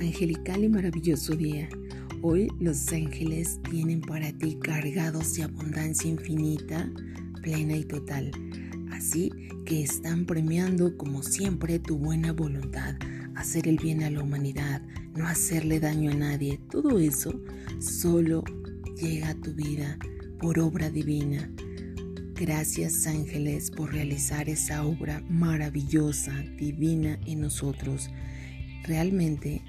angelical y maravilloso día. Hoy los ángeles vienen para ti cargados de abundancia infinita, plena y total. Así que están premiando como siempre tu buena voluntad, hacer el bien a la humanidad, no hacerle daño a nadie. Todo eso solo llega a tu vida por obra divina. Gracias ángeles por realizar esa obra maravillosa, divina en nosotros. Realmente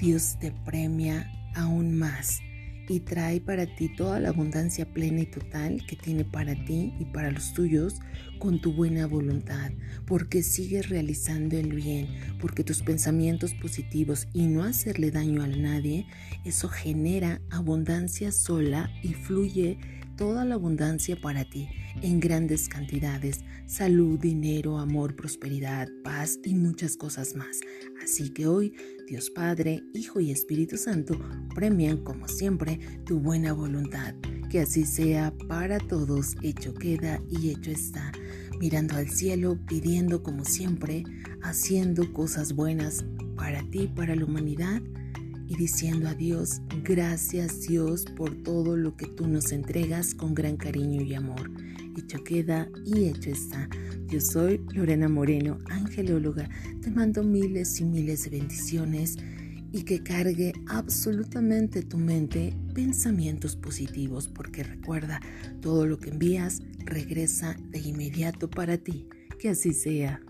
Dios te premia aún más y trae para ti toda la abundancia plena y total que tiene para ti y para los tuyos con tu buena voluntad, porque sigues realizando el bien, porque tus pensamientos positivos y no hacerle daño a nadie, eso genera abundancia sola y fluye toda la abundancia para ti en grandes cantidades, salud, dinero, amor, prosperidad, paz y muchas cosas más. Así que hoy Dios Padre, Hijo y Espíritu Santo premian como siempre tu buena voluntad. Que así sea para todos, hecho queda y hecho está. Mirando al cielo, pidiendo como siempre, haciendo cosas buenas para ti, para la humanidad y diciendo a Dios, gracias Dios por todo lo que tú nos entregas con gran cariño y amor. Hecho queda y hecho está. Yo soy Lorena Moreno, angelóloga. Te mando miles y miles de bendiciones y que cargue absolutamente tu mente pensamientos positivos, porque recuerda, todo lo que envías regresa de inmediato para ti. Que así sea.